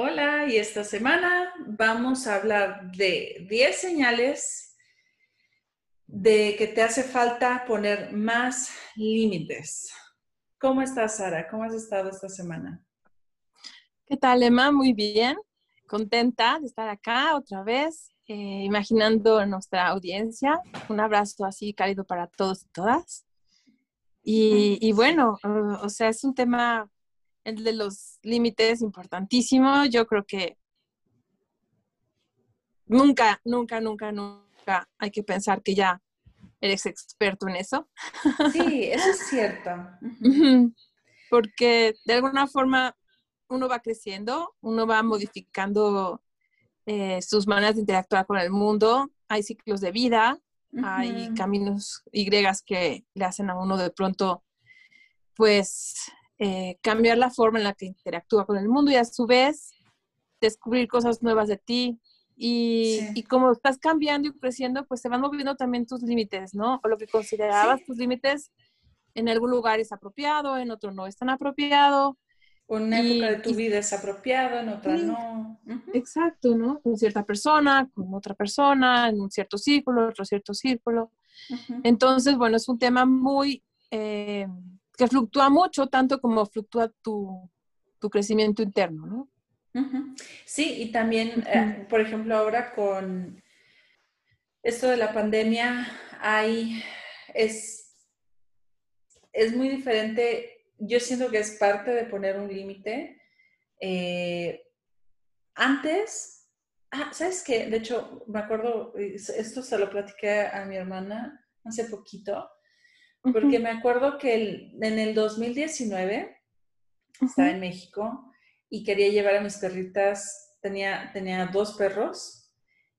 Hola, y esta semana vamos a hablar de 10 señales de que te hace falta poner más límites. ¿Cómo estás, Sara? ¿Cómo has estado esta semana? ¿Qué tal, Emma? Muy bien. Contenta de estar acá otra vez, eh, imaginando nuestra audiencia. Un abrazo así cálido para todos y todas. Y, y bueno, uh, o sea, es un tema el de los límites importantísimo. Yo creo que nunca, nunca, nunca, nunca hay que pensar que ya eres experto en eso. Sí, eso es cierto. Porque de alguna forma uno va creciendo, uno va modificando eh, sus maneras de interactuar con el mundo, hay ciclos de vida, hay caminos Y que le hacen a uno de pronto, pues, eh, cambiar la forma en la que interactúa con el mundo y a su vez descubrir cosas nuevas de ti. Y, como estás cambiando y creciendo, pues se van moviendo también tus límites, ¿no? O lo que considerabas tus límites en algún lugar es apropiado, en otro no es tan apropiado. Una época de tu vida es apropiado, en otra no. Exacto, ¿no? Con cierta persona, con otra persona, en un cierto círculo, otro cierto círculo. Entonces, bueno, es un tema muy eh, que fluctúa mucho, tanto como fluctúa tu, crecimiento interno, ¿no? Sí, y también, eh, por ejemplo, ahora con esto de la pandemia, hay, es, es muy diferente. Yo siento que es parte de poner un límite. Eh, antes, ah, ¿sabes qué? De hecho, me acuerdo, esto se lo platiqué a mi hermana hace poquito porque me acuerdo que en el 2019 estaba en México y quería llevar a mis perritas, tenía, tenía dos perros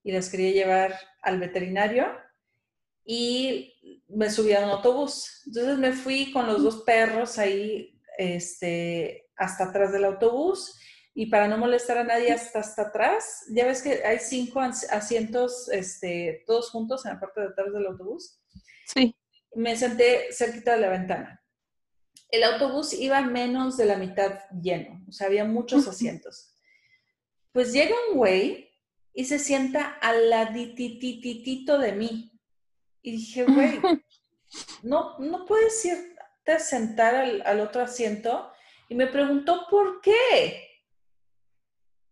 y las quería llevar al veterinario y me subí a un autobús. Entonces me fui con los dos perros ahí este, hasta atrás del autobús y para no molestar a nadie hasta, hasta atrás, ya ves que hay cinco asientos este, todos juntos en la parte de atrás del autobús. Sí me senté cerquita de la ventana. El autobús iba menos de la mitad lleno, o sea, había muchos asientos. Pues llega un güey y se sienta al laditititito de mí. Y dije, güey, no, no puedes irte a sentar al, al otro asiento. Y me preguntó, ¿por qué?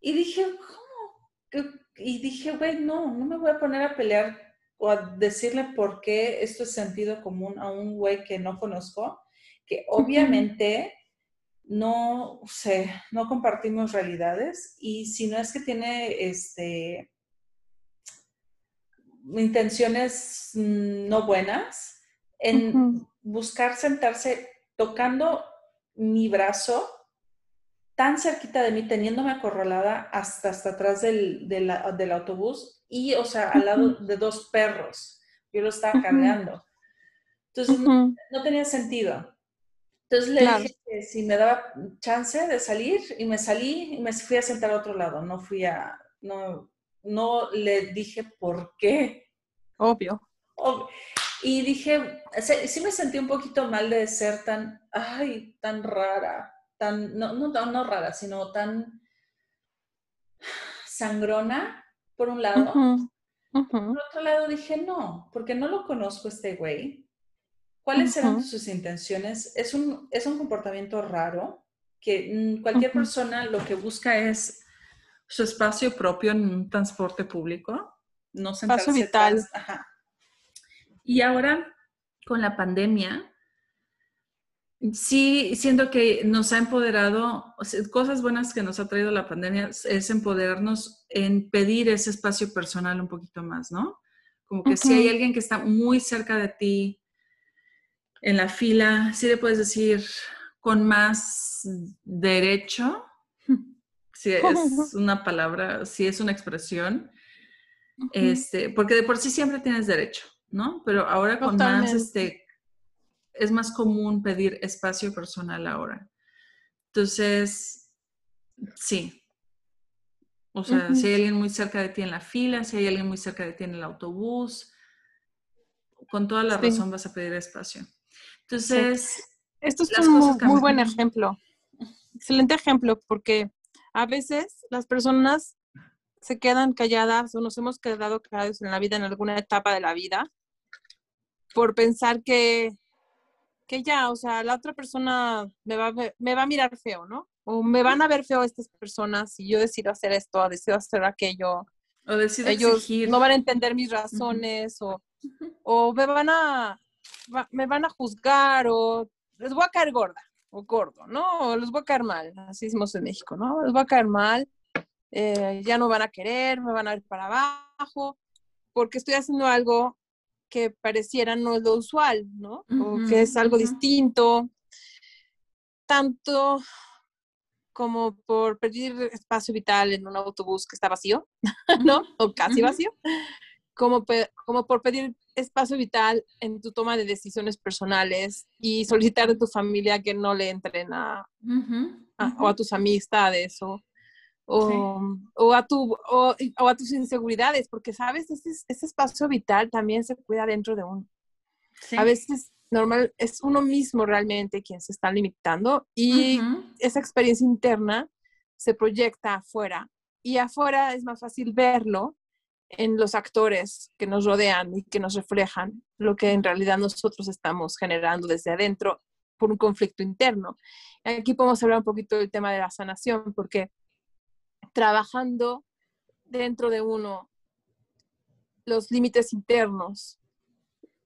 Y dije, ¿cómo? Y dije, güey, no, no me voy a poner a pelear o a decirle por qué esto es sentido común a un güey que no conozco, que obviamente no sé, no compartimos realidades y si no es que tiene este intenciones no buenas en buscar sentarse tocando mi brazo tan cerquita de mí, teniéndome acorralada hasta, hasta atrás del, del autobús y, o sea, al lado de dos perros. Yo lo estaba cargando. Entonces, no, tenía sentido. Entonces le dije que si me daba chance de salir y me salí y me fui a sentar a otro lado. No fui a, no, no le dije por qué. Obvio. Y dije, sí me sentí un poquito mal de ser tan, ay, tan rara, tan, no, no, no rara, sino tan sangrona por un lado. Por otro lado dije, no, porque no lo conozco este güey. ¿Cuáles eran sus intenciones? Es un, es un comportamiento raro que mm, cualquier persona lo que busca es su espacio propio en un transporte público, no sentarse vital. Y ahora, con la pandemia, Sí, siento que nos ha empoderado, cosas buenas que nos ha traído la pandemia es empoderarnos en pedir ese espacio personal un poquito más, ¿no? Como que si hay alguien que está muy cerca de ti, en la fila, sí le puedes decir con más derecho, si es una palabra, si es una expresión, este, porque de por sí siempre tienes derecho, ¿no? Pero ahora con más, este, es más común pedir espacio personal ahora. Entonces, sí. O sea, si hay alguien muy cerca de ti en la fila, si hay alguien muy cerca de ti en el autobús, con toda la razón vas a pedir espacio. Entonces, esto es un muy, buen ejemplo. Excelente ejemplo, porque a veces las personas se quedan calladas o nos hemos quedado callados en la vida, en alguna etapa de la vida, por pensar que, que ya, o sea, la otra persona me va, me va a mirar feo, ¿no? O me van a ver feo estas personas si yo decido hacer esto, o decido hacer aquello. O decido Ellos no van a entender mis razones, o, o me van a me van a juzgar o les voy a caer gorda o gordo, ¿no? O les voy a caer mal, así decimos en México, ¿no? Les voy a caer mal, eh, ya no van a querer, me van a ver para abajo, porque estoy haciendo algo que pareciera no es lo usual, ¿no? O que es algo distinto, tanto como por pedir espacio vital en un autobús que está vacío, ¿no? O casi vacío, como, como por pedir espacio vital en tu toma de decisiones personales y solicitar de tu familia que no le entren a, o a tus amistades o, o, a tu, o, a tus inseguridades, porque sabes, ese, ese, espacio vital también se cuida dentro de uno. A veces normal es uno mismo realmente quien se está limitando y esa experiencia interna se proyecta afuera y afuera es más fácil verlo en los actores que nos rodean y que nos reflejan lo que en realidad nosotros estamos generando desde adentro por un conflicto interno. Aquí podemos hablar un poquito del tema de la sanación, porque trabajando dentro de uno los límites internos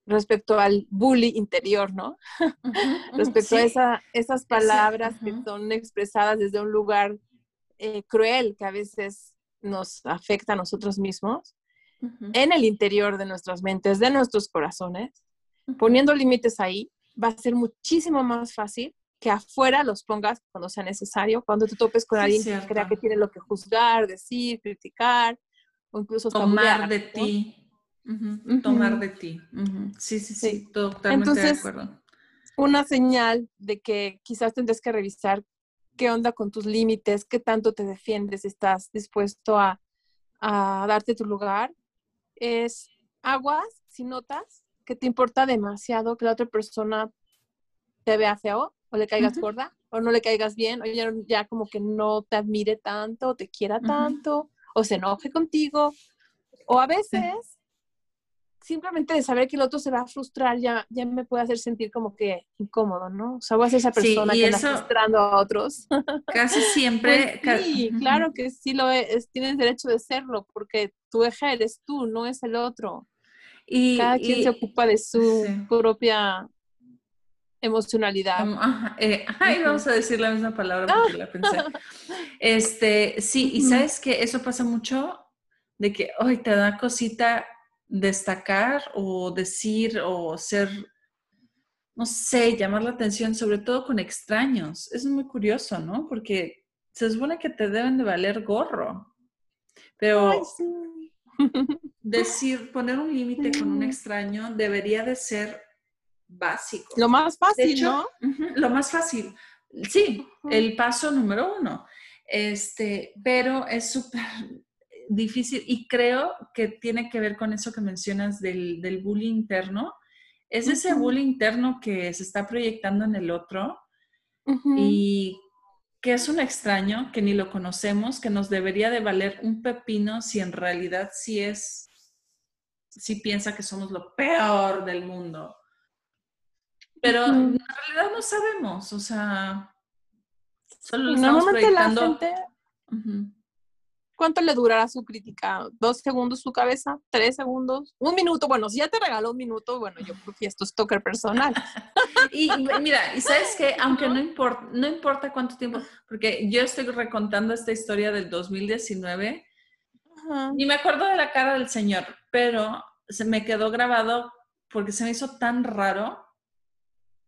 respecto al bully interior, ¿no? respecto a esa, esas palabras que son expresadas desde un lugar eh, cruel que a veces nos afecta a nosotros mismos, en el interior de nuestras mentes, de nuestros corazones, poniendo límites ahí, va a ser muchísimo más fácil que afuera los pongas cuando sea necesario, cuando te topes con alguien que crea que tiene lo que juzgar, decir, criticar, o incluso tomar de ti. Tomar de ti. Sí, sí, sí, totalmente de acuerdo. Una señal de que quizás tendrás que revisar qué onda con tus límites, qué tanto te defiendes, estás dispuesto a, darte tu lugar, es aguas si notas que te importa demasiado que la otra persona te vea feo o le caigas gorda o no le caigas bien o ya, como que no te admire tanto o te quiera tanto o se enoje contigo o a veces simplemente de saber que el otro se va a frustrar ya, ya me puede hacer sentir como que incómodo, ¿no? O sea, voy a ser esa persona que está frustrando a otros. Casi siempre. Pues sí, claro que sí lo es, tienes derecho de serlo, porque tu eje eres tú, no es el otro. Y, Cada quien se ocupa de su propia emocionalidad. Eh, ay, vamos a decir la misma palabra porque la pensé. Este, sí, y sabes que eso pasa mucho de que hoy te da cosita destacar o decir o ser, no sé, llamar la atención, sobre todo con extraños. Es muy curioso, ¿no? Porque se supone que te deben de valer gorro, pero decir, poner un límite con un extraño debería de ser básico. Lo más fácil, ¿no? lo más fácil. Sí, el paso número uno. Este, pero es súper difícil y creo que tiene que ver con eso que mencionas del, del bullying interno. Es ese bullying interno que se está proyectando en el otro y que es un extraño, que ni lo conocemos, que nos debería de valer un pepino si en realidad sí es, si piensa que somos lo peor del mundo. Pero en realidad no sabemos, o sea, solo lo estamos proyectando. ¿Cuánto le durará su crítica? ¿Dos segundos su cabeza? ¿Tres segundos? ¿Un minuto? Bueno, si ya te regaló un minuto, bueno, yo creo que esto es toker personal. y, mira, y sabes que aunque no importa, no importa cuánto tiempo, porque yo estoy recontando esta historia del 2019, y me acuerdo de la cara del señor, pero se me quedó grabado porque se me hizo tan raro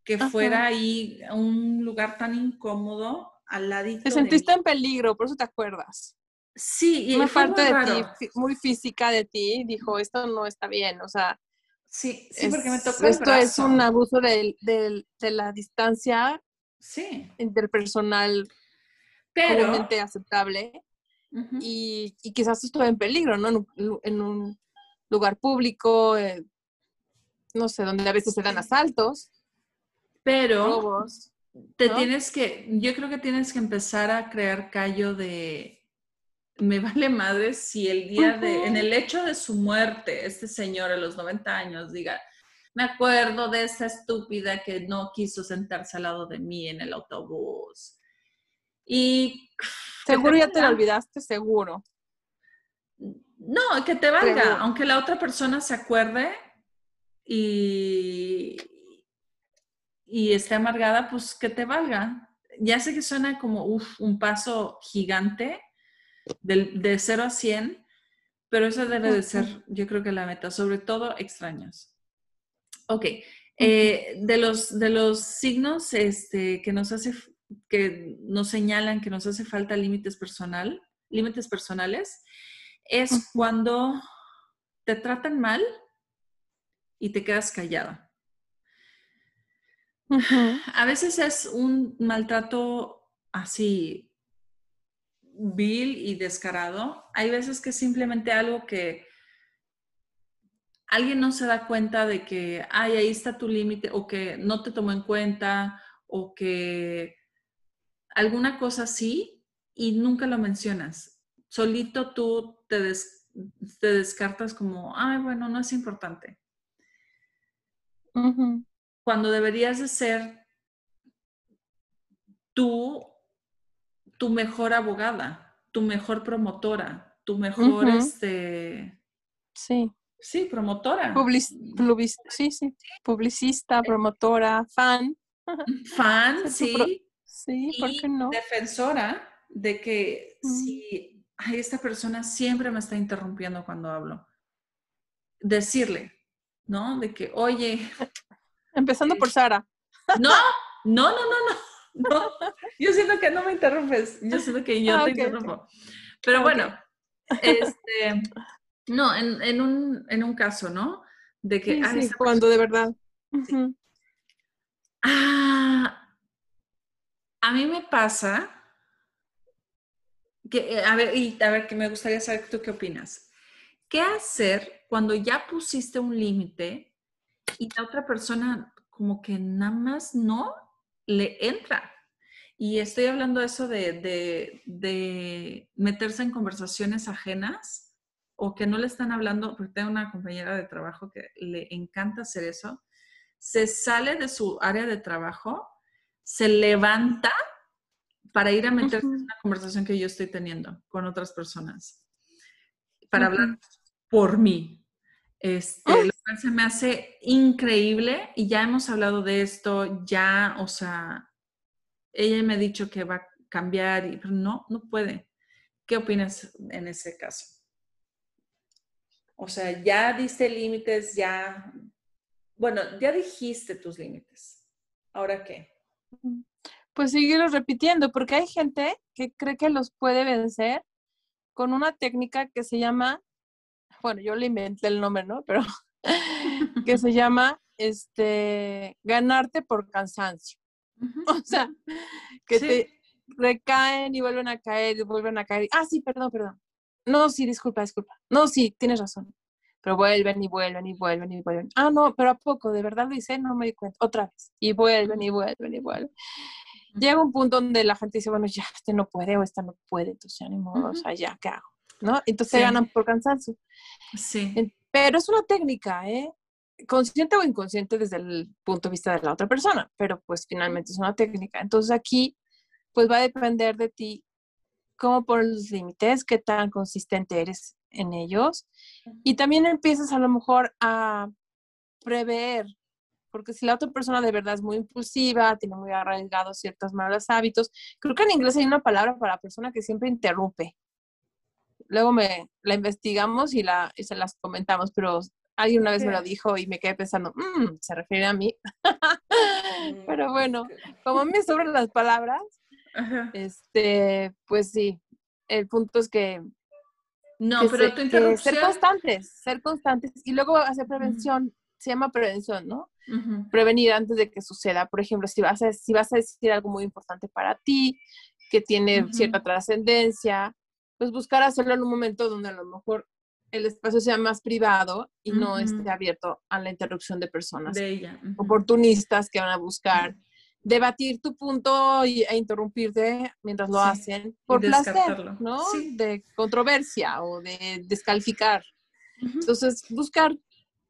que fuera ahí un lugar tan incómodo al ladito. Te sentiste en peligro, por eso te acuerdas. Sí, y una parte de ti, muy física de ti, dijo, esto no está bien, o sea. Sí, sí, porque me tocó Esto es un abuso de, de, la distancia sí. interpersonal pero, aceptable y, y, quizás estoy en peligro, ¿no? En un, lugar público, eh, no sé, donde a veces se dan asaltos. Pero te tienes que, yo creo que tienes que empezar a crear callo de, me vale madre si el día de, en el hecho de su muerte, este señor a los 90 años diga, me acuerdo de esa estúpida que no quiso sentarse al lado de mí en el autobús. Y... Seguro ya te lo olvidaste, seguro. No, que te valga, aunque la otra persona se acuerde y, y esté amargada, pues que te valga. Ya sé que suena como un paso gigante de, de 0 a 100, pero esa debe de ser, yo creo que la meta, sobre todo extraños. Ok, eh, de, los, de los signos este, que nos hace, que nos señalan que nos hace falta límites personal, límites personales, es cuando te tratan mal y te quedas A veces es un maltrato así vil y descarado. Hay veces que es simplemente algo que alguien no se da cuenta de que, ay, ahí está tu límite, o que no te tomó en cuenta, o que alguna cosa sí y nunca lo mencionas. Solito tú te, te descartas como, ay, bueno, no es importante. Cuando deberías de ser tú tu mejor abogada, tu mejor promotora, tu mejor, este... Sí. Sí, promotora. sí, sí. Publicista, promotora, fan. Fan, sí. Sí, ¿por qué no? Defensora de que si ay, esta persona siempre me está interrumpiendo cuando hablo. Decirle, ¿no? De que, oye. Empezando por Sara. No, no, no, no, no. No, yo siento que no me interrumpes, yo siento que yo ah, te interrumpo. Pero bueno, este, no, en, un, caso, ¿no? De que... cuando de verdad. Ah, a mí me pasa que, eh, a ver, y a ver, que me gustaría saber tú qué opinas. ¿Qué hacer cuando ya pusiste un límite y la otra persona como que nada más no le entra. Y estoy hablando de eso de, de, meterse en conversaciones ajenas o que no le están hablando, porque tengo una compañera de trabajo que le encanta hacer eso, se sale de su área de trabajo, se levanta para ir a meterse en una conversación que yo estoy teniendo con otras personas, para hablar por mí. Este. Lo se me hace increíble y ya hemos hablado de esto, ya, o sea, ella me ha dicho que va a cambiar, y, pero no, no puede. ¿Qué opinas en ese caso? O sea, ya diste límites, ya, bueno, ya dijiste tus límites. ¿Ahora qué? Pues seguirlos repitiendo, porque hay gente que cree que los puede vencer con una técnica que se llama bueno, yo le inventé el nombre, ¿no? Pero que se llama este ganarte por cansancio. O sea, que te recaen y vuelven a caer y vuelven a caer. Ah, sí, perdón, perdón. No, sí, disculpa, disculpa. No, sí, tienes razón. Pero vuelven y vuelven y vuelven y vuelven. Ah, no, pero a poco, de verdad lo hice, no me di cuenta. Otra vez. Y vuelven y vuelven y vuelven. Llega un punto donde la gente dice, bueno, ya, este no puede o esta no puede, entonces ya ni modo, o sea, ya, ¿qué hago? ¿no? Entonces ganan por cansancio. Sí. Pero es una técnica, ¿eh? Consciente o inconsciente desde el punto de vista de la otra persona, pero pues finalmente es una técnica. Entonces aquí, pues va a depender de ti cómo por los límites, qué tan consistente eres en ellos. Y también empiezas a lo mejor a prever, porque si la otra persona de verdad es muy impulsiva, tiene muy arraigados ciertos malos hábitos, creo que en inglés hay una palabra para la persona que siempre interrumpe luego me la investigamos y, la, se las comentamos, pero Alguien una vez me lo dijo y me quedé pensando, mmm, se refiere a mí. Mm, Pero bueno, como me sobran las palabras, este, pues sí, el punto es que no, pero tu ser constantes, ser constantes y luego hacer prevención, se llama prevención, ¿no? Prevenir antes de que suceda. Por ejemplo, si vas, a, si vas a decir algo muy importante para ti, que tiene cierta trascendencia, pues buscar hacerlo en un momento donde a lo mejor el espacio sea más privado y no esté abierto a la interrupción de personas de ella. oportunistas que van a buscar debatir tu punto y, e interrumpirte mientras lo hacen por placer, ¿no? De controversia o de descalificar. Entonces, buscar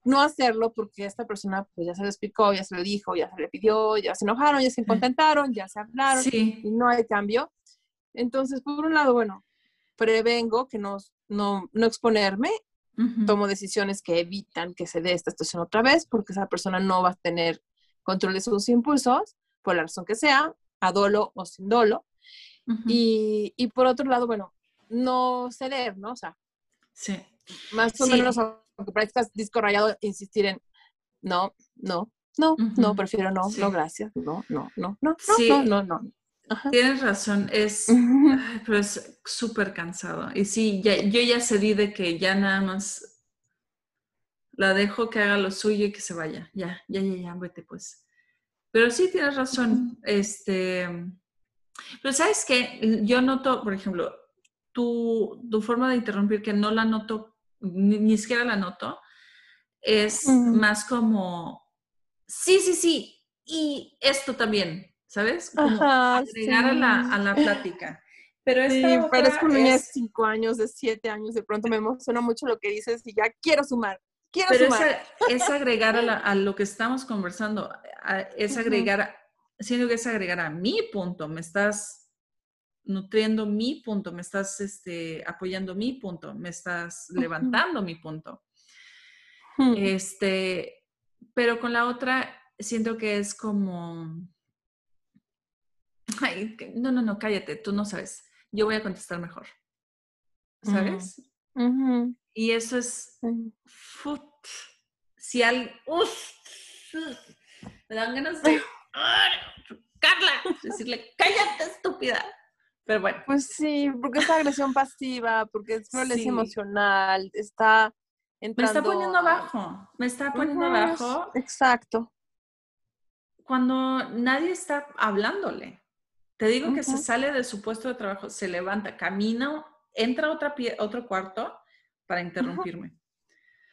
no hacerlo porque esta persona pues ya se lo explicó, ya se lo dijo, ya se le pidió, ya se enojaron, ya se contentaron, ya se hablaron y no hay cambio. Entonces, por un lado, bueno, prevengo que no, no, no exponerme, tomo decisiones que evitan que se dé esta situación otra vez porque esa persona no va a tener control de sus impulsos por la razón que sea, a dolo o sin dolo. y, y, por otro lado, bueno, no ceder, ¿no? O sea, sí. más o menos, aunque practicas disco rayado, insistir en no, no, no, no, prefiero no, no, gracias, no, no, no, no, no, no, no. Tienes razón, es, pero es súper cansado. Y sí, ya, yo ya cedí de que ya nada más la dejo que haga lo suyo y que se vaya. Ya, ya, ya, ya, vete pues. Pero sí tienes razón. Este, pero sabes que yo noto, por ejemplo, tu, tu, forma de interrumpir, que no la noto, ni, siquiera la noto, es más como, sí, sí, sí, y esto también, ¿sabes? Como agregar a, la, a, la, plática. Pero esta sí, parezco una niña de cinco años, de siete años, de pronto me emociona mucho lo que dices y ya quiero sumar. Quiero Pero sumar. Es, agregar a, a, lo que estamos conversando es agregar, siento que es agregar a mi punto, me estás nutriendo mi punto, me estás este, apoyando mi punto, me estás levantando mi punto. Este, pero con la otra siento que es como, Ay, no, no, no, cállate, tú no sabes, yo voy a contestar mejor, ¿sabes? Y eso es, si al, me dan ganas de. Carla, decirle, cállate, estúpida. Pero bueno. Pues sí, porque es agresión pasiva, porque es violencia emocional, está entrando... Me está poniendo abajo, me está poniendo abajo. Exacto. Cuando nadie está hablándole. Te digo que se sale de su puesto de trabajo, se levanta, camina, entra a otra otro cuarto para interrumpirme.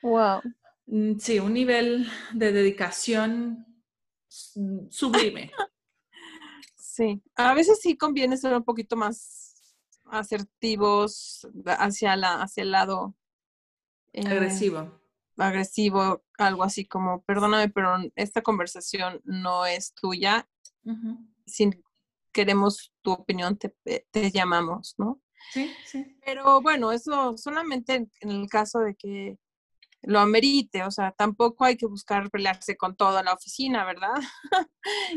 Wow. Mm, sí, un nivel de dedicación sublime. Sí, a veces sí conviene ser un poquito más asertivos hacia, la, hacia el lado eh, agresivo. Agresivo, algo así como, perdóname, pero esta conversación no es tuya. Si queremos tu opinión, te, te llamamos, ¿no? Sí, sí. Pero bueno, eso solamente en el caso de que lo amerite, o sea, tampoco hay que buscar pelearse con toda la oficina, ¿verdad?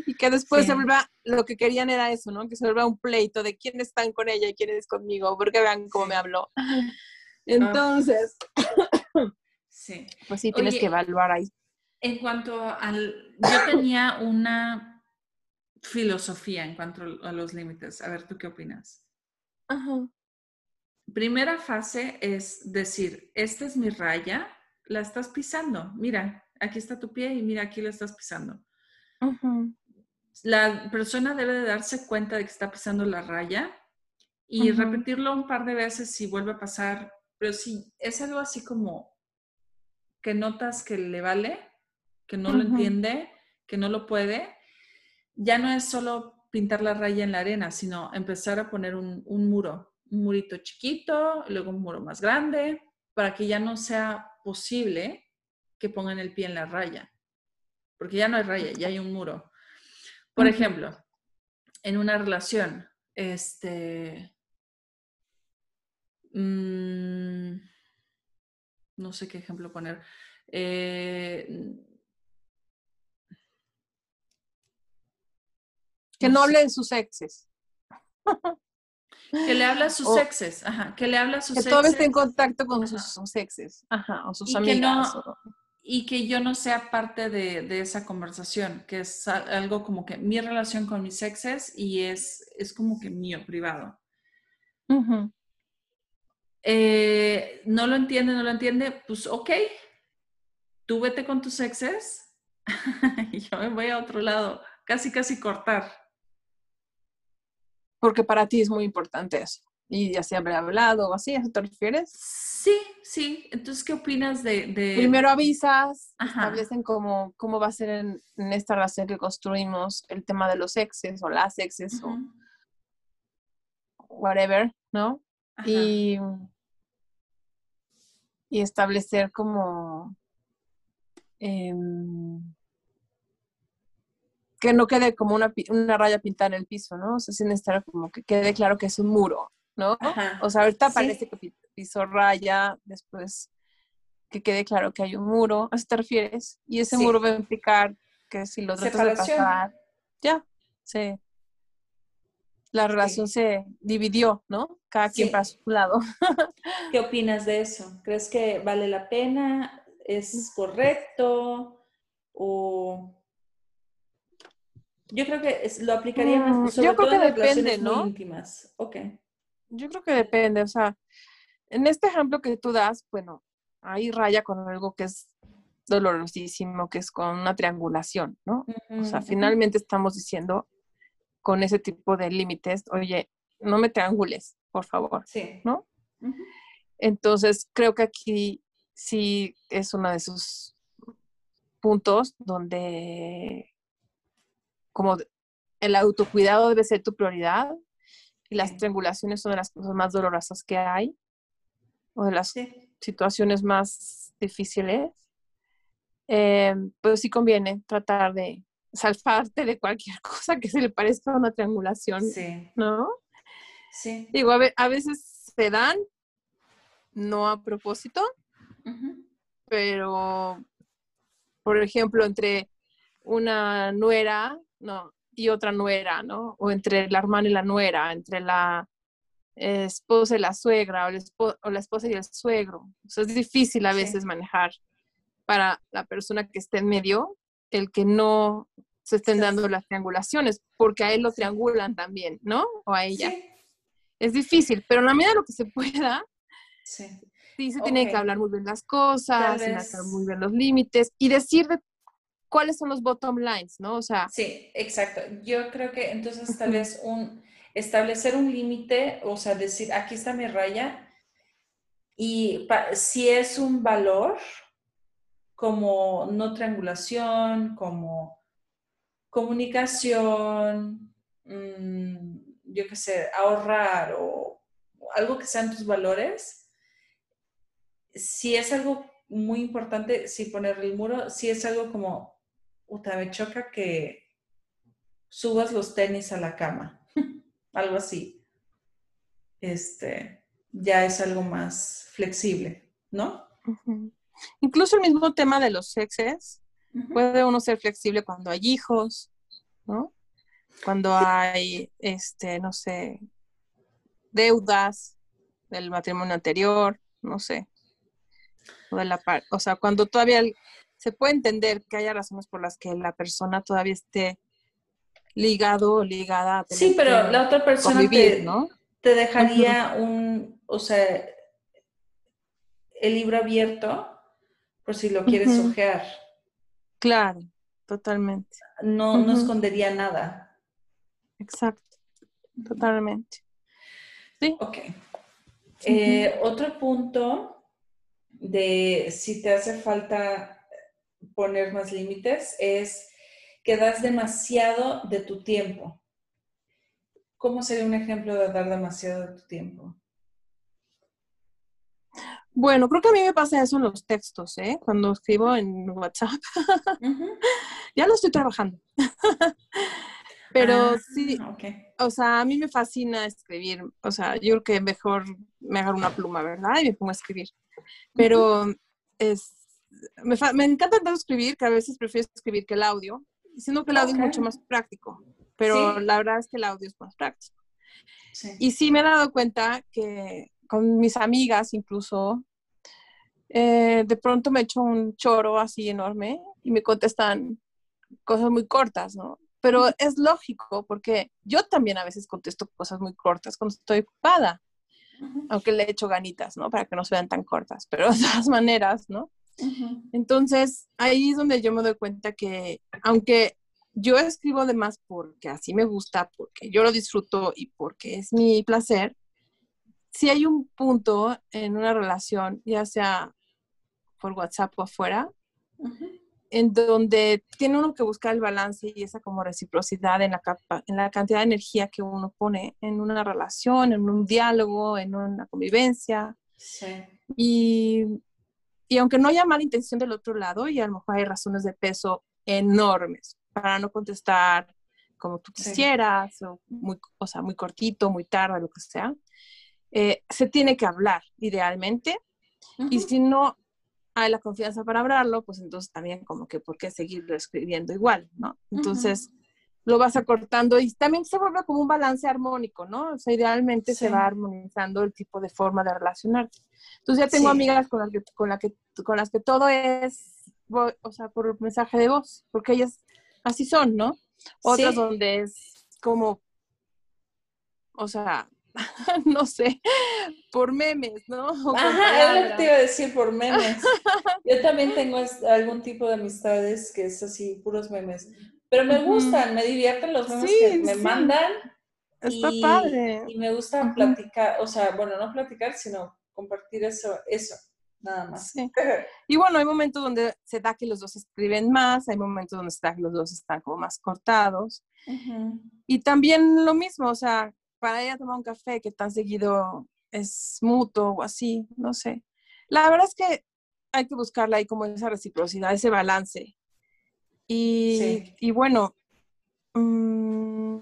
y que después se vuelva, lo que querían era eso, ¿no? Que se vuelva un pleito de quién están con ella y quién es conmigo, porque vean cómo me habló. Entonces, sí. pues sí, tienes que evaluar ahí. En cuanto al, yo tenía una filosofía en cuanto a los límites. A ver, ¿tú qué opinas? Ajá. Primera fase es decir, esta es mi raya, la estás pisando. Mira, aquí está tu pie y mira, aquí la estás pisando. La persona debe de darse cuenta de que está pisando la raya y repetirlo un par de veces si vuelve a pasar. Pero si es algo así como que notas que le vale, que no lo entiende, que no lo puede, ya no es solo pintar la raya en la arena, sino empezar a poner un, un muro, un murito chiquito, luego un muro más grande, para que ya no sea posible que pongan el pie en la raya, porque ya no hay raya, ya hay un muro. Por ejemplo, en una relación, este, mm, no sé qué ejemplo poner. Eh, que no, hable de sus exes. Que le habla a sus exes, ajá, que le habla a sus que todo esté en contacto con sus, exes, ajá, o sus amigas. y que yo no sea parte de, esa conversación, que es algo como que mi relación con mis exes y es, es como que mío, privado. Eh, no lo entiende, no lo entiende, pues ok, tú vete con tus exes y yo me voy a otro lado, casi, casi cortar. Porque para ti es muy importante eso. Y ya se habrá hablado o así, ¿a eso te refieres? Sí, sí. Entonces, ¿qué opinas de...? Primero avisas, establecen cómo, cómo va a ser en, esta relación que construimos el tema de los exes o las exes o whatever, ¿no? Y, y establecer como... Em, que no quede como una, una, raya pintada en el piso, ¿no? O sea, sin estar como que quede claro que es un muro, ¿no? O sea, ahorita parece que piso raya, después que quede claro que hay un muro, ¿a eso te refieres? Y ese muro va a implicar que si lo tratas de pasar, ya, sí. La relación se dividió, ¿no? Cada quien para su lado. ¿Qué opinas de eso? ¿Crees que vale la pena? ¿Es correcto? ¿O yo creo que lo aplicaría más, mm, sobre yo creo que depende, ¿no? íntimas. Ok. Yo creo que depende, o sea, en este ejemplo que tú das, bueno, ahí raya con algo que es dolorosísimo, que es con una triangulación, ¿no? o sea, finalmente estamos diciendo con ese tipo de límites, oye, no me triangules, por favor, sí. ¿no? Entonces, creo que aquí sí es uno de esos puntos donde como el autocuidado debe ser tu prioridad y las triangulaciones son de las cosas más dolorosas que hay o de las situaciones más difíciles, eh, pues sí conviene tratar de salvarte de cualquier cosa que se le parezca a una triangulación, ¿no? Sí. Digo, a, veces se dan, no a propósito, pero, por ejemplo, entre una nuera no, y otra nuera, ¿no? O entre la hermana y la nuera, entre la esposa y la suegra, o la, esposa y el suegro. O es difícil a veces manejar para la persona que esté en medio el que no se estén dando las triangulaciones, porque a él lo triangulan también, ¿no? O a ella. Es difícil, pero en la medida de lo que se pueda, sí, se tiene que hablar muy bien las cosas, muy bien los límites y decir de cuáles son los bottom lines, ¿no? O sea. Sí, exacto. Yo creo que entonces tal vez un, establecer un límite, o sea, decir, aquí está mi raya, y si es un valor como no triangulación, como comunicación, mm, yo qué sé, ahorrar o algo que sean tus valores, si es algo muy importante, si poner el muro, si es algo como puta, me choca que subas los tenis a la cama, algo así. Este, ya es algo más flexible, ¿no? Incluso el mismo tema de los sexes, puede uno ser flexible cuando hay hijos, ¿no? Cuando hay, este, no sé, deudas del matrimonio anterior, no sé. O, de la o sea, cuando todavía se puede entender que haya razones por las que la persona todavía esté ligado o ligada a tener Sí, pero la otra persona te, ¿no? te dejaría un, o sea, el libro abierto por si lo quieres ojear. Claro, totalmente. No, no escondería nada. Exacto, totalmente. Sí. Ok. Eh, otro punto de si te hace falta poner más límites es que das demasiado de tu tiempo. ¿Cómo sería un ejemplo de dar demasiado de tu tiempo? Bueno, creo que a mí me pasa eso en los textos, ¿eh? Cuando escribo en WhatsApp. ya lo estoy trabajando. Pero ah, sí, o sea, a mí me fascina escribir. O sea, yo creo que mejor me agarro una pluma, ¿verdad? Y me pongo a escribir. Pero es, me, encanta tanto escribir que a veces prefiero escribir que el audio, siendo que el audio es mucho más práctico, pero la verdad es que el audio es más práctico. Y sí me he dado cuenta que con mis amigas incluso, eh, de pronto me echo un choro así enorme y me contestan cosas muy cortas, ¿no? Pero es lógico porque yo también a veces contesto cosas muy cortas cuando estoy ocupada, aunque le echo ganitas, ¿no? Para que no se vean tan cortas, pero de todas maneras, ¿no? Entonces, ahí es donde yo me doy cuenta que, aunque yo escribo además porque así me gusta, porque yo lo disfruto y porque es mi placer, si hay un punto en una relación, ya sea por WhatsApp o afuera, en donde tiene uno que buscar el balance y esa como reciprocidad en la, en la cantidad de energía que uno pone en una relación, en un diálogo, en una convivencia. Sí. Y, y aunque no haya mala intención del otro lado, y a lo mejor hay razones de peso enormes para no contestar como tú quisieras, o, muy, o sea, muy cortito, muy tarde, lo que sea, eh, se tiene que hablar idealmente. Y si no hay la confianza para hablarlo, pues entonces también como que por qué seguirlo escribiendo igual, ¿no? Entonces lo vas acortando y también se vuelve como un balance armónico, ¿no? O sea, idealmente se va armonizando el tipo de forma de relacionarte. Entonces ya tengo amigas con las, que, con, la que, con las que todo es, o sea, por mensaje de voz, porque ellas así son, ¿no? Otras donde es como, o sea, no sé, por memes, ¿no? Ajá, es lo que te iba a decir, por memes. Yo también tengo algún tipo de amistades que es así, puros memes. Pero me gustan, me divierten los memes que me mandan. Está padre. Y me gusta platicar, o sea, bueno, no platicar, sino compartir eso, eso, nada más. Y bueno, hay momentos donde se da que los dos escriben más, hay momentos donde se da que los dos están como más cortados. Y también lo mismo, o sea, para ir a tomar un café que tan seguido es mutuo o así, no sé. La verdad es que hay que buscarla ahí como esa reciprocidad, ese balance. Y, bueno, mm,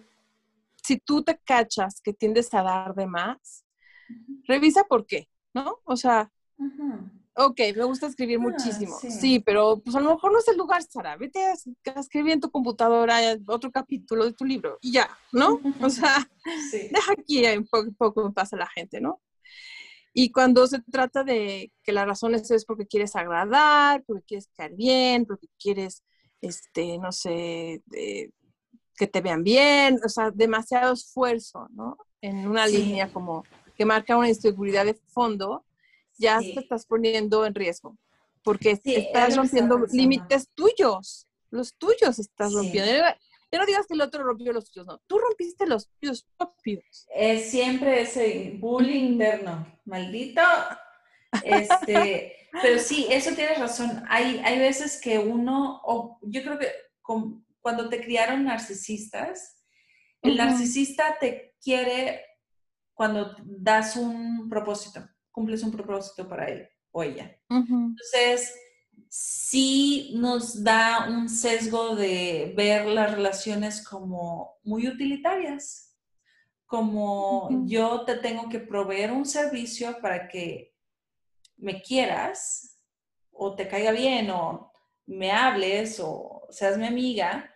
si tú te cachas que tiendes a dar de más, revisa por qué, ¿no? O sea, ok, me gusta escribir ah, muchísimo. Sí. pero pues a lo mejor no es el lugar, Sara. Vete a, escribir en tu computadora otro capítulo de tu libro y ya, ¿no? O sea, deja aquí un poco, poco pasa la gente, ¿no? Y cuando se trata de que la razón es, porque quieres agradar, porque quieres caer bien, porque quieres, este, no sé, que te vean bien, o sea, demasiado esfuerzo, ¿no? En una línea como que marca una inseguridad de fondo, ya te estás poniendo en riesgo, porque estás rompiendo límites tuyos, los tuyos estás rompiendo. Ya no digas que el otro rompió los tuyos, no, tú rompiste los tuyos propios. Es siempre ese bullying interno, maldito. Este, pero sí, eso tienes razón. Hay, hay veces que uno, o yo creo que cuando te criaron narcisistas, el narcisista te quiere cuando das un propósito cumples un propósito para él o ella. Entonces, sí nos da un sesgo de ver las relaciones como muy utilitarias, como yo te tengo que proveer un servicio para que me quieras o te caiga bien o me hables o seas mi amiga.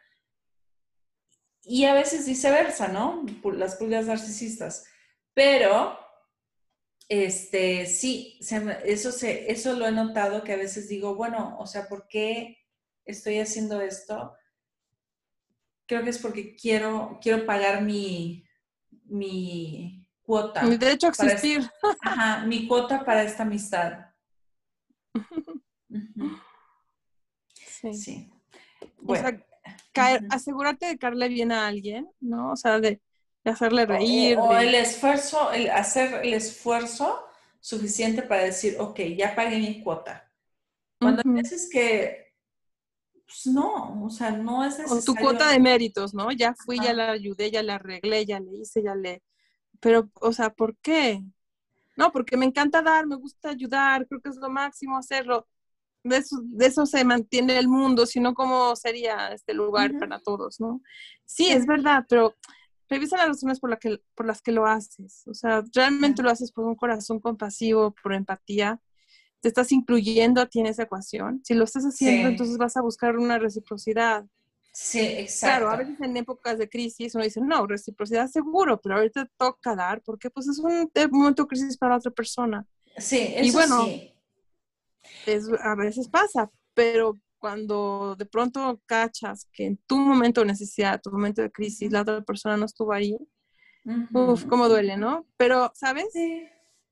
Y a veces viceversa, ¿no? Las pulgas narcisistas. Pero este, sí, eso, se, eso lo he notado que a veces digo, bueno, o sea, ¿por qué estoy haciendo esto? Creo que es porque quiero, quiero pagar mi, mi cuota. Mi derecho a existir. ajá, mi cuota para esta amistad. Sí. sí. Bueno. caer, asegurarte de caerle bien a alguien, ¿no? O sea, de hacerle reír. O, el esfuerzo, el hacer el esfuerzo suficiente para decir, ok, ya pagué mi cuota. Cuando uh veces que, pues no, o sea, no es necesario. O tu cuota de méritos, ¿no? Ya fui, ya la ayudé, ya la arreglé, ya le hice, ya le... Pero, o sea, ¿por qué? No, porque me encanta dar, me gusta ayudar, creo que es lo máximo hacerlo. De eso, de eso se mantiene el mundo, sino cómo sería este lugar para todos, ¿no? sí, es verdad, pero revisa las razones por, la que, por las que lo haces. O sea, realmente lo haces por un corazón compasivo, por empatía. Te estás incluyendo a ti en esa ecuación. Si lo estás haciendo, entonces vas a buscar una reciprocidad. Sí, exacto. Claro, a veces en épocas de crisis uno dice, no, reciprocidad seguro, pero ahorita toca dar porque pues es un momento de crisis para otra persona. Sí, eso y bueno, sí. es, a veces pasa, pero cuando de pronto cachas que en tu momento de necesidad, tu momento de crisis, la otra persona no estuvo ahí, Uf, cómo duele, ¿no? Pero, ¿sabes?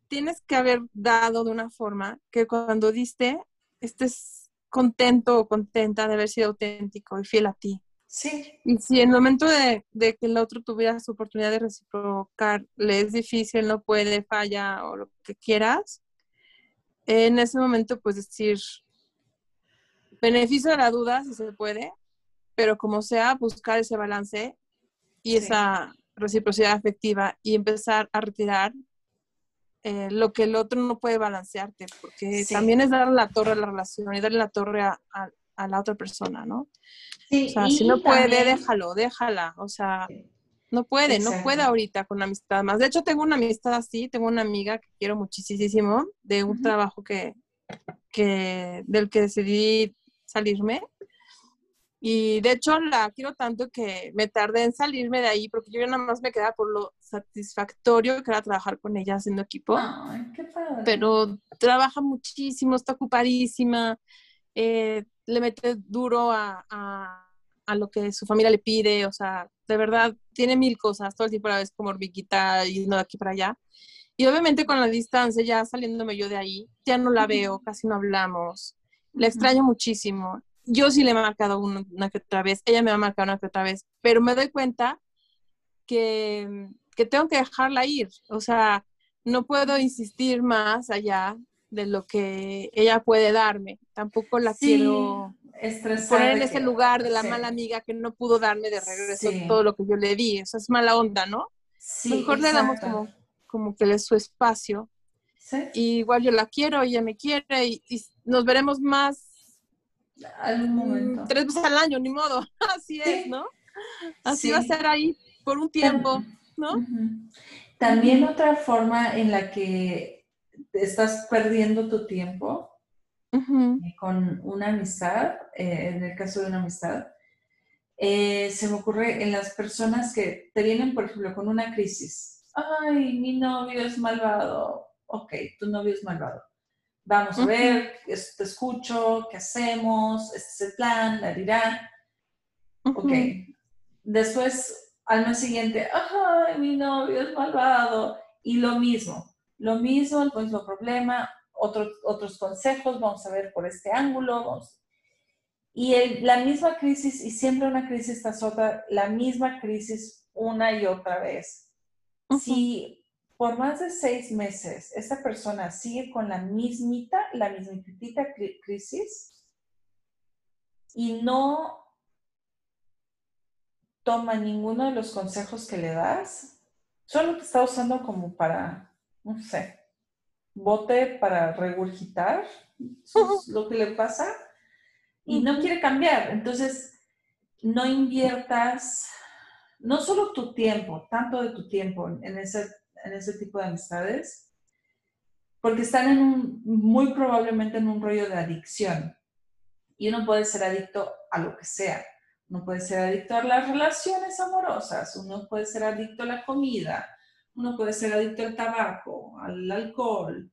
Tienes que haber dado de una forma que cuando diste, estés contento o contenta de haber sido auténtico y fiel a ti. Sí. Y si en el momento de, que el otro tuviera su oportunidad de reciprocar, le es difícil, no puede, falla o lo que quieras, en ese momento pues decir, beneficio de la duda si se puede, pero como sea, buscar ese balance y esa reciprocidad afectiva y empezar a retirar eh, lo que el otro no puede balancearte, porque también es darle la torre a la relación y darle la torre a, la otra persona, ¿no? o sea, si no puede, déjalo, déjala, o sea, no puede, no puede ahorita con amistad más. De hecho, tengo una amistad así, tengo una amiga que quiero muchísimo de un trabajo que, que, del que decidí salirme y de hecho la quiero tanto que me tardé en salirme de ahí porque yo nada más me quedaba por lo satisfactorio que era trabajar con ella haciendo equipo. Ay, qué padre. Pero trabaja muchísimo, está ocupadísima, eh, le mete duro a, a, lo que su familia le pide, o sea, de verdad, tiene mil cosas, todo el tiempo a la vez como hormiguita, yendo de aquí para allá. Y obviamente con la distancia, ya saliéndome yo de ahí, ya no la veo, casi no hablamos. La extraño muchísimo yo sí le he marcado una, que otra vez, ella me ha marcado una que otra vez, pero me doy cuenta que, que tengo que dejarla ir. O sea, no puedo insistir más allá de lo que ella puede darme. Tampoco la quiero poner en ese lugar de la mala amiga que no pudo darme de regreso todo lo que yo le di. Eso es mala onda, ¿no? Sí, mejor le damos como, como que le su espacio. Y igual yo la quiero, ella me quiere y nos veremos más algún mm, momento. Tres veces al año, ni modo. Así es, ¿no? Así va a ser ahí por un tiempo, ¿no? También otra forma en la que estás perdiendo tu tiempo eh, con una amistad, eh, en el caso de una amistad, eh, se me ocurre en las personas que te vienen, por ejemplo, con una crisis. Ay, mi novio es malvado. Ok, tu novio es malvado vamos a ver, te escucho, ¿qué hacemos? Este es el plan, la dirá. Ok. Después, al mes siguiente, ay, mi novio es malvado. Y lo mismo, lo mismo, el mismo problema, otros otros consejos, vamos a ver por este ángulo. Y la misma crisis, y siempre una crisis tras otra, la misma crisis una y otra vez. Si por más de seis meses esta persona sigue con la mismita, la mismitita crisis y no toma ninguno de los consejos que le das, solo te está usando como para, no sé, bote para regurgitar lo que le pasa y no quiere cambiar. Entonces, no inviertas no solo tu tiempo, tanto de tu tiempo en ese en ese tipo de amistades, porque están en un, muy probablemente en un rollo de adicción. Y uno puede ser adicto a lo que sea. Uno puede ser adicto a las relaciones amorosas, uno puede ser adicto a la comida, uno puede ser adicto al tabaco, al alcohol.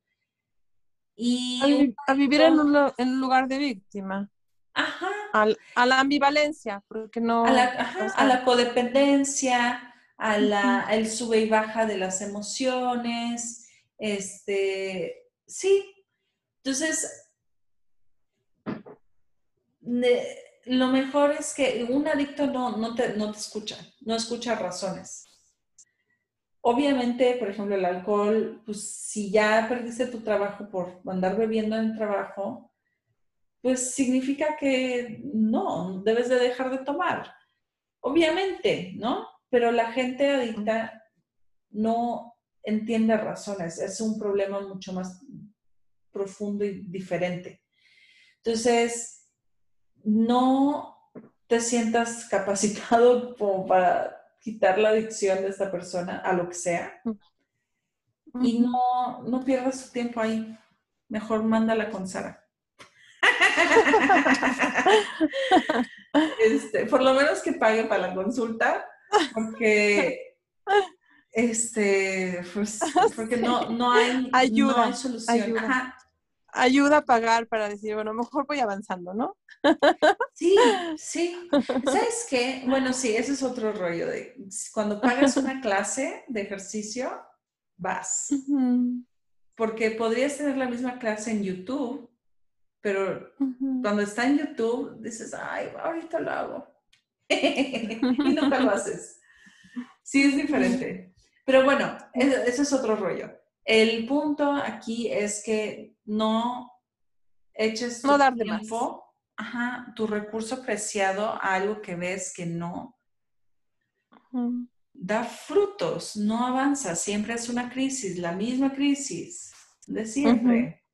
Y a, vivir en un, lugar de víctima. Ajá. a la ambivalencia, porque no... A la, a la codependencia, a la, el sube y baja de las emociones, este, sí. Entonces, lo mejor es que un adicto no, no, te, no te escucha, no escucha razones. Obviamente, por ejemplo, el alcohol, pues si ya perdiste tu trabajo por andar bebiendo en el trabajo, pues significa que no, debes de dejar de tomar. Obviamente, ¿no? Pero la gente adicta no entiende razones, es un problema mucho más profundo y diferente. Entonces, no te sientas capacitado como para quitar la adicción de esta persona a lo que sea y no, no pierdas tu tiempo ahí. Mejor mándala con Sara. Este, por lo menos que pague para la consulta porque este, pues, porque no, no hay, ayuda, solución. ayuda a pagar para decir, bueno, mejor voy avanzando, ¿no? Sí, sí. ¿Sabes qué? Bueno, sí, ese es otro rollo de cuando pagas una clase de ejercicio, vas. Porque podrías tener la misma clase en YouTube, pero cuando está en YouTube dices, ay, ahorita lo hago. Y nunca lo haces. Sí, es diferente. Pero bueno, ese es otro rollo. El punto aquí es que no eches tu tiempo, tu recurso preciado a algo que ves que no da frutos, no avanza, siempre es una crisis, la misma crisis de siempre.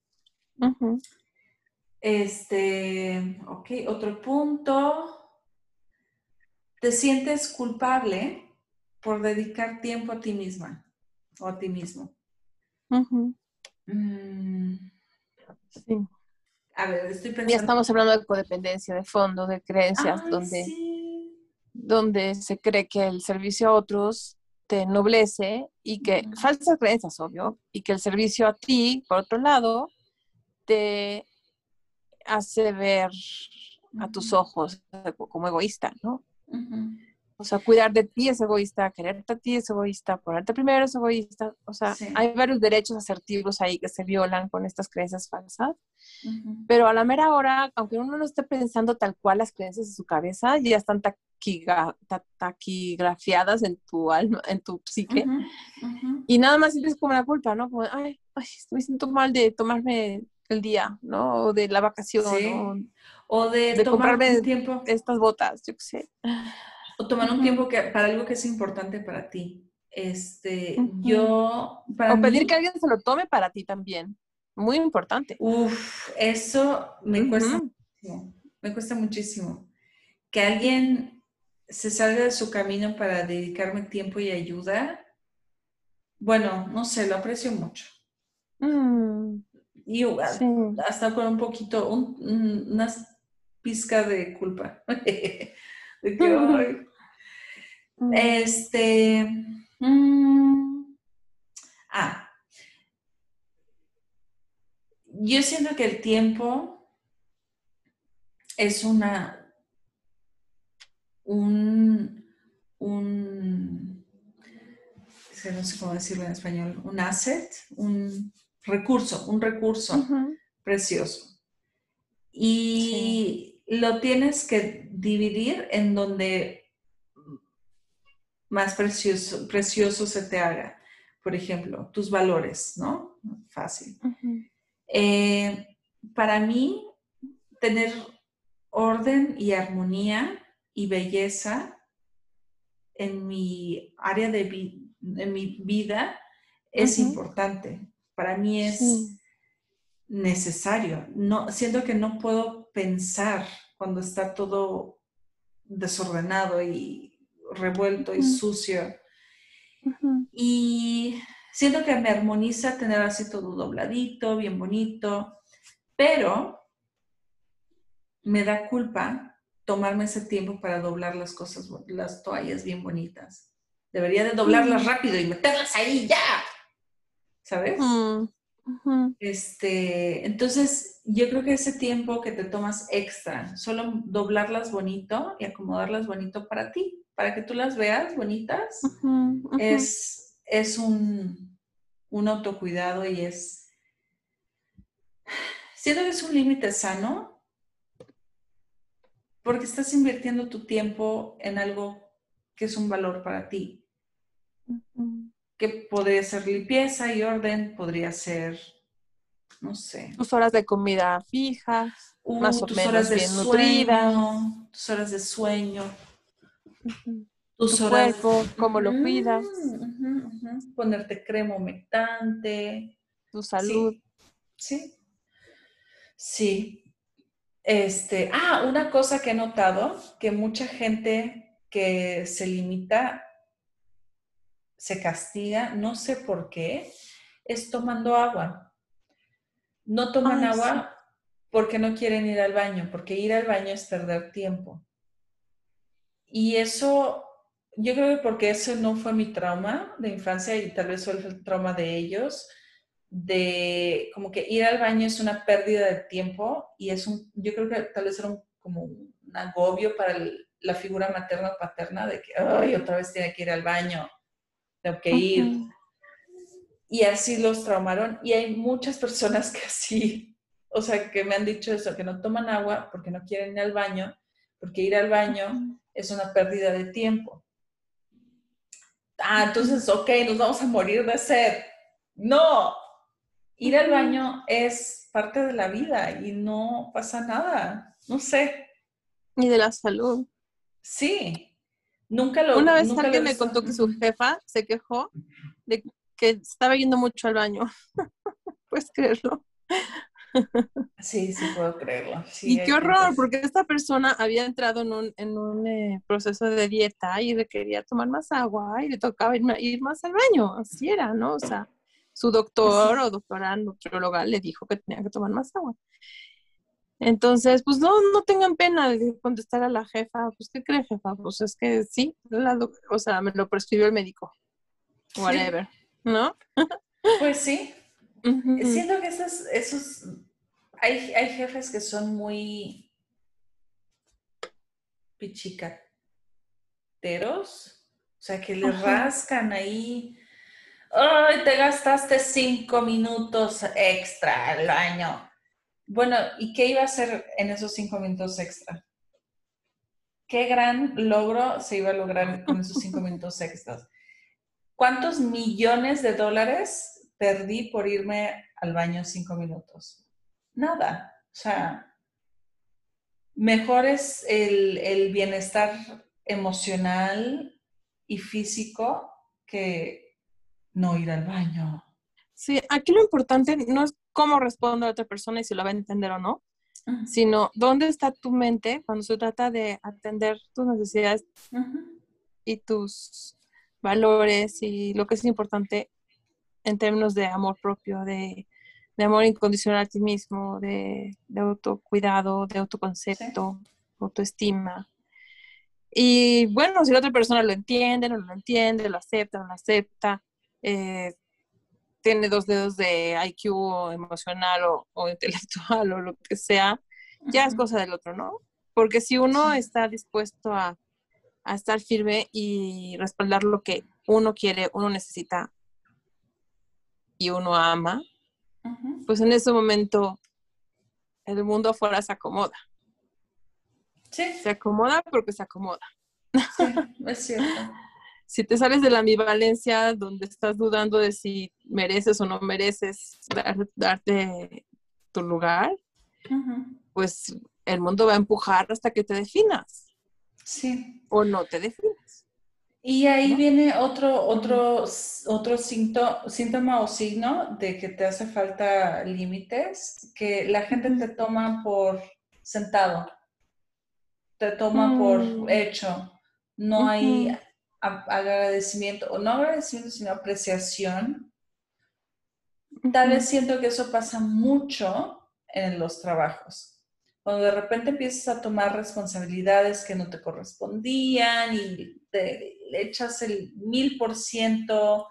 Este, ok, otro punto. ¿Te sientes culpable por dedicar tiempo a ti misma o a ti mismo? Mm. Sí. A ver, estoy pensando. Ya estamos hablando de codependencia, de fondo, de creencias, donde, donde se cree que el servicio a otros te ennoblece y que, falsas creencias, obvio, y que el servicio a ti, por otro lado, te hace ver a tus ojos como egoísta, ¿no? O sea, cuidar de ti es egoísta, quererte a ti es egoísta, ponerte primero es egoísta. O sea, hay varios derechos asertivos ahí que se violan con estas creencias falsas. Pero a la mera hora, aunque uno no esté pensando tal cual las creencias de su cabeza, ya están taquigrafiadas en tu alma, en tu psique. Y nada más sientes como la culpa, ¿no? Como, ay, ay, me siento mal de tomarme el día, ¿no? O de la vacación, o de, comprarme tiempo. estas botas, yo qué sé. O tomar un tiempo que, para algo que es importante para ti. Este, yo... o pedir que alguien se lo tome para ti también. Muy importante. Uf, eso me cuesta muchísimo. Me cuesta muchísimo. Que alguien se salga de su camino para dedicarme tiempo y ayuda. Bueno, no sé, lo aprecio mucho. Mm. Y hasta con un poquito, una pizca de culpa. Mm. Este. Mm, ah. Yo siento que el tiempo es una. Un. un no sé cómo decirlo en español, un asset, un recurso, un recurso precioso. Y lo tienes que dividir en donde más precioso, precioso se te haga. Por ejemplo, tus valores, ¿no? Fácil. Eh, para mí, tener orden y armonía y belleza en mi área de en mi vida es importante. Para mí es necesario. No, siento que no puedo pensar cuando está todo desordenado y revuelto y sucio. Y siento que me armoniza tener así todo dobladito, bien bonito, pero me da culpa tomarme ese tiempo para doblar las cosas, las toallas bien bonitas. Debería de doblarlas rápido y meterlas ahí ya. ¿Sabes? Este, entonces, yo creo que ese tiempo que te tomas extra, solo doblarlas bonito y acomodarlas bonito para ti, para que tú las veas bonitas, Es, es un, un autocuidado y es, siento que es un límite sano, porque estás invirtiendo tu tiempo en algo que es un valor para ti que podría ser limpieza y orden, podría ser, no sé. Tus horas de comida fijas, uh, más o menos horas de bien sueño, Tus horas de sueño. Tus tu horas, cuerpo, cómo lo cuidas. Ponerte crema humectante. Tu salud. Sí. sí. Este, ah, una cosa que he notado, que mucha gente que se limita se castiga, no sé por qué, es tomando agua. No toman agua porque no quieren ir al baño, porque ir al baño es perder tiempo. Y eso, yo creo que porque eso no fue mi trauma de infancia y tal vez fue el trauma de ellos, de como que ir al baño es una pérdida de tiempo y es un, yo creo que tal vez era un, como un agobio para la figura materna o paterna de que, ay, otra vez tiene que ir al baño, tengo que ir. Y así los traumaron y hay muchas personas que así, o sea, que me han dicho eso, que no toman agua porque no quieren ir al baño, porque ir al baño es una pérdida de tiempo. Ah, entonces, ok, nos vamos a morir de sed. No, ir al baño es parte de la vida y no pasa nada. No sé. Ni de la salud. Sí. Nunca lo Una vez alguien me contó que su jefa se quejó de que estaba yendo mucho al baño. Puedes creerlo. Sí, sí puedo creerlo. y qué horror, porque esta persona había entrado en un, en un eh, proceso de dieta y le quería tomar más agua y le tocaba ir, ir, más al baño. Así era, ¿no? O sea, su doctor o doctora nutrióloga le dijo que tenía que tomar más agua. Entonces, pues no, no tengan pena de contestar a la jefa. Pues, ¿qué cree, jefa? Pues es que sí, o sea, me lo prescribió el médico. Whatever, ¿no? Pues sí. Siento que esos, esos hay, hay jefes que son muy pichicateros, o sea, que le rascan ahí ay, te gastaste cinco minutos extra al año. Bueno, ¿y qué iba a hacer en esos cinco minutos extra? ¿Qué gran logro se iba a lograr con esos cinco minutos extras? ¿Cuántos millones de dólares perdí por irme al baño cinco minutos? Nada. O sea, mejor es el, el bienestar emocional y físico que no ir al baño. Sí, aquí lo importante no es cómo responde a otra persona y si lo va a entender o no, sino dónde está tu mente cuando se trata de atender tus necesidades y tus valores y lo que es importante en términos de amor propio, de, amor incondicional a ti mismo, de, autocuidado, de autoconcepto, autoestima. Y bueno, si la otra persona lo entiende, no lo entiende, lo acepta, no lo acepta, eh, tiene dos dedos de IQ emocional o, intelectual o lo que sea, ya es cosa del otro, ¿no? Porque si uno está dispuesto a, estar firme y respaldar lo que uno quiere, uno necesita y uno ama, pues en ese momento el mundo afuera se acomoda. Sí. Se acomoda porque se acomoda. Sí, es cierto si te sales de la ambivalencia donde estás dudando de si mereces o no mereces darte tu lugar, pues el mundo va a empujar hasta que te definas. Sí. O no te definas. Y ahí viene otro, otro, otro síntoma o signo de que te hace falta límites, que la gente te toma por sentado, te toma por mm. hecho. No hay agradecimiento, o no agradecimiento, sino apreciación. Tal vez siento que eso pasa mucho en los trabajos. Cuando de repente empiezas a tomar responsabilidades que no te correspondían y te echas el mil por ciento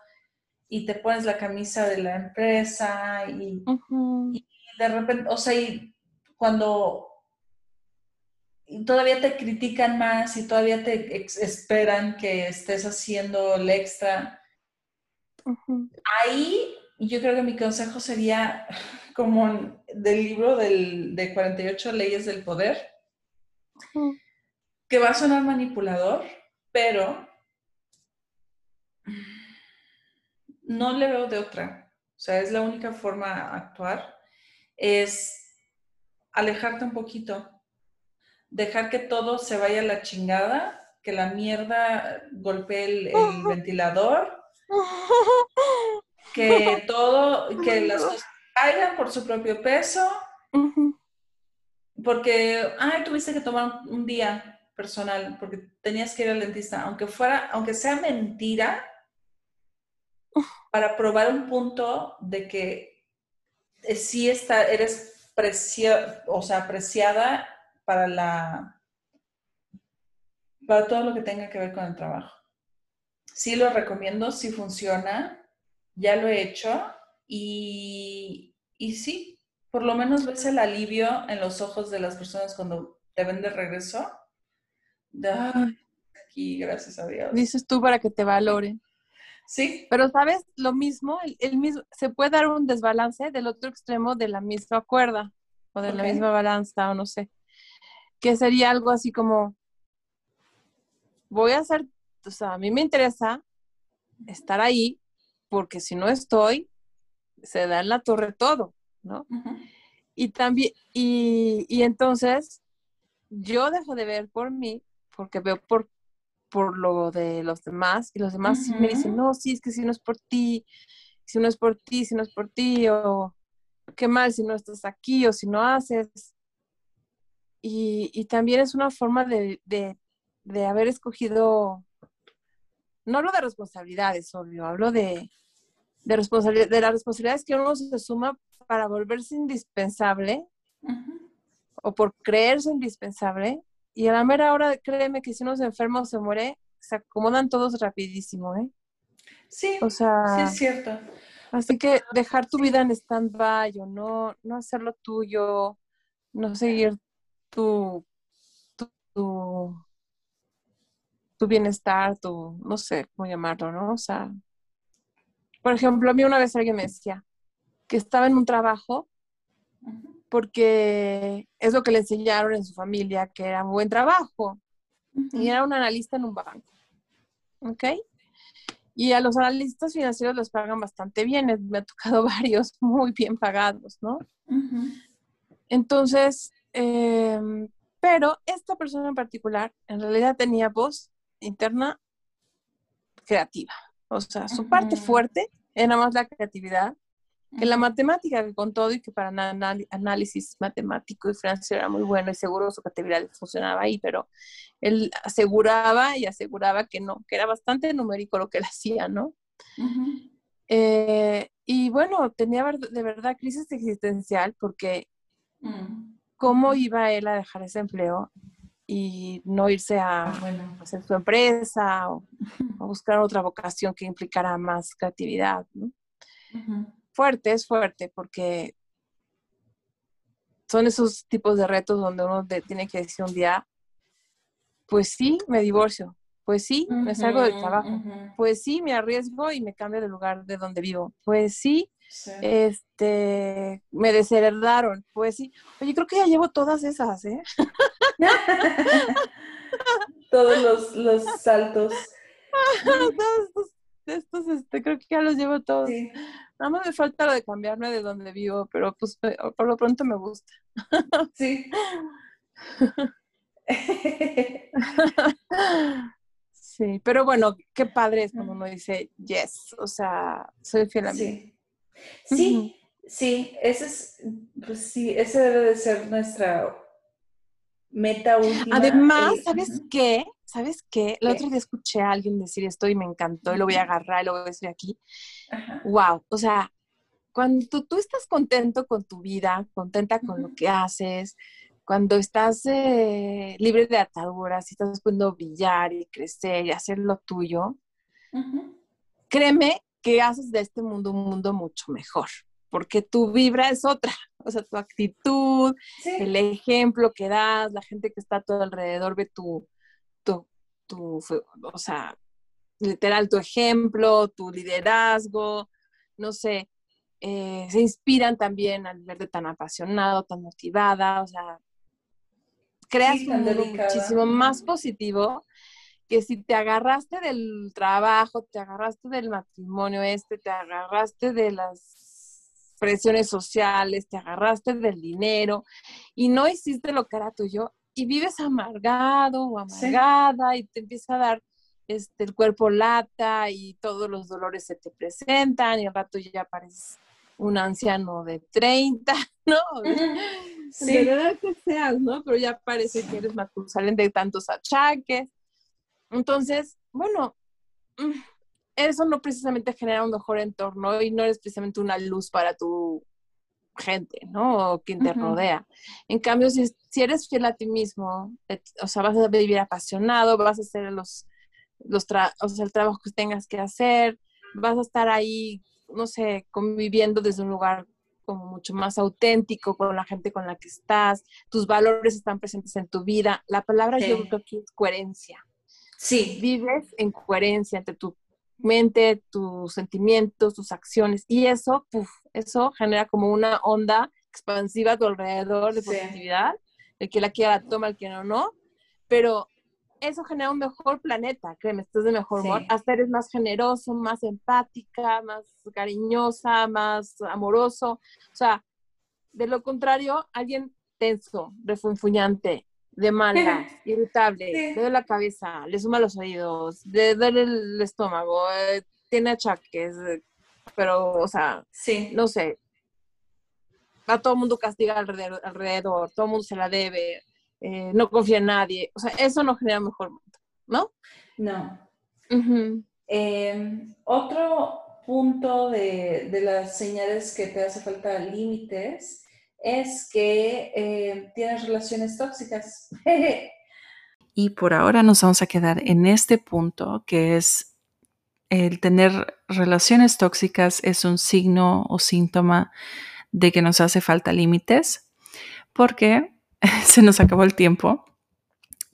y te pones la camisa de la empresa y, y de repente, o sea, y cuando todavía te critican más y todavía te esperan que estés haciendo el extra. Ahí yo creo que mi consejo sería como del libro del, de 48 leyes del poder, que va a sonar manipulador, pero no le veo de otra. O sea, es la única forma de actuar, es alejarte un poquito dejar que todo se vaya a la chingada, que la mierda golpee el, ventilador, que todo, que las cosas caigan por su propio peso, porque, ay, tuviste que tomar un día personal, porque tenías que ir al dentista, aunque fuera, aunque sea mentira, para probar un punto de que eh, sí está, eres precia, o sea, apreciada para la para todo lo que tenga que ver con el trabajo. Sí lo recomiendo, sí funciona, ya lo he hecho y, y sí, por lo menos ves el alivio en los ojos de las personas cuando te ven de regreso. De, aquí, gracias a Dios. Dices tú para que te valoren. Sí. Pero, ¿sabes? Lo mismo, el, mismo, se puede dar un desbalance del otro extremo de la misma cuerda o de la misma balanza o no sé. Que sería algo así como, voy a hacer, o sea, a mí me interesa estar ahí porque si no estoy, se da en la torre todo, ¿no? Y también, y, y entonces yo dejo de ver por mí porque veo por por lo de los demás y los demás me dicen, no, sí, es que si no es por ti, si no es por ti, si no es por ti, o qué mal si no estás aquí o si no haces. Y, también es una forma de, de, haber escogido, no hablo de responsabilidades, obvio, hablo de, de, responsabilidad, de las responsabilidades que uno se suma para volverse indispensable o por creerse indispensable y a la mera hora, créeme que si uno se enferma o se muere, se acomodan todos rapidísimo, ¿eh? Sí, o sea, sí es cierto. Así que dejar tu vida en stand-by o no, no hacerlo tuyo, no seguir tu, tu, tu, bienestar, tu, no sé cómo llamarlo, ¿no? O sea, por ejemplo, a mí una vez alguien me decía que estaba en un trabajo porque es lo que le enseñaron en su familia, que era un buen trabajo. Y era un analista en un banco. ¿Ok? Y a los analistas financieros les pagan bastante bien. Me ha tocado varios muy bien pagados, ¿no? Entonces, em, pero esta persona en particular en realidad tenía voz interna creativa. O sea, su parte fuerte era más la creatividad que la matemática, que con todo y que para análisis matemático y financiero era muy bueno y seguro su categoría funcionaba ahí, pero él aseguraba y aseguraba que no, que era bastante numérico lo que él hacía, ¿no? Eh, y bueno, tenía de verdad crisis existencial porque mm. Cómo iba él a dejar ese empleo y no irse a hacer su empresa o, a buscar otra vocación que implicara más creatividad, ¿no? fuerte, es fuerte, porque son esos tipos de retos donde uno tiene que decir un día, pues sí, me divorcio, pues sí, me salgo del trabajo, pues sí, me arriesgo y me cambio de lugar de donde vivo, pues sí, este, me desheredaron, pues sí. Oye, creo que ya llevo todas esas, ¿eh? Todos los, los saltos. Todos estos, este, creo que ya los llevo todos. Nada más me falta lo de cambiarme de donde vivo, pero pues por lo pronto me gusta. Sí. sí, pero bueno, qué padre es cuando uno dice yes, o sea, soy fiel a mí. Sí, sí, sí ese es, pues sí, ese debe de ser nuestra meta última. Además, ¿sabes qué? ¿sabes qué? El otro día escuché a alguien decir esto y me encantó y lo voy a agarrar y lo voy a decir aquí. Wow, o sea, cuando tú, estás contento con tu vida, contenta con lo que haces, cuando estás eh, libre de ataduras y estás pudiendo brillar y crecer y hacer lo tuyo, créeme que haces de este mundo un mundo mucho mejor, porque tu vibra es otra, o sea, tu actitud, el ejemplo que das, la gente que está a tu alrededor ve tu, tu, o sea, literal, tu ejemplo, tu liderazgo, no sé, eh, se inspiran también al verte tan apasionado, tan motivada, o sea, creas un mundo muchísimo más positivo que si te agarraste del trabajo, te agarraste del matrimonio este, te agarraste de las presiones sociales, te agarraste del dinero y no hiciste lo que era tuyo, y vives amargado o amargada y te empieza a dar este, el cuerpo lata y todos los dolores se te presentan y al rato ya pareces un anciano de 30, ¿no? Sí. De verdad que seas, ¿no? Pero ya parece que eres salen de tantos achaques. Entonces, bueno, mm, eso no precisamente genera un mejor entorno y no eres precisamente una luz para tu gente, ¿no? O quien te rodea. En cambio, si, si, eres fiel a ti mismo, o sea, vas a vivir apasionado, vas a hacer los, los o sea, el trabajo que tengas que hacer, vas a estar ahí no sé, conviviendo desde un lugar como mucho más auténtico con la gente con la que estás, tus valores están presentes en tu vida. La palabra yo creo que aquí es coherencia. Sí. Vives en coherencia entre tu mente, tus sentimientos, tus acciones y eso, eso genera como una onda expansiva a tu alrededor de positividad. El que la quiera la toma, el que no, no. Pero eso genera un mejor planeta, créeme, estás de mejor humor, hasta eres más generoso, más empática, más cariñosa, más amoroso. O sea, de lo contrario, alguien tenso, refunfuñante, de mala, irritable, le duele la cabeza, le suma los oídos, le duele el estómago, eh, tiene achaques, eh, pero, o sea, no sé, a todo el mundo castiga alrededor, alrededor, todo el mundo se la debe, eh, no confía en nadie. O sea, eso no genera mejor mundo, ¿no? No. Em, otro punto de, las señales que te hace falta límites es que em, tienes relaciones tóxicas. y por ahora nos vamos a quedar en este punto que es el tener relaciones tóxicas es un signo o síntoma de que nos hace falta límites, porque se nos acabó el tiempo,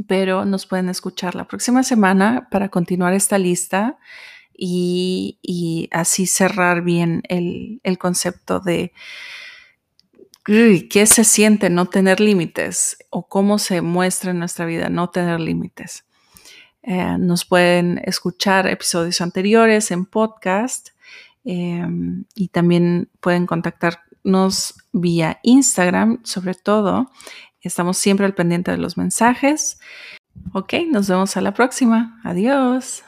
pero nos pueden escuchar la próxima semana para continuar esta lista y, así cerrar bien el, concepto de qué se siente no tener límites o cómo se muestra en nuestra vida no tener límites. Eh, nos pueden escuchar episodios anteriores en podcast em, y también pueden contactarnos vía Instagram, sobre todo Estamos siempre al pendiente de los mensajes. Ok, nos vemos a la próxima. Adiós.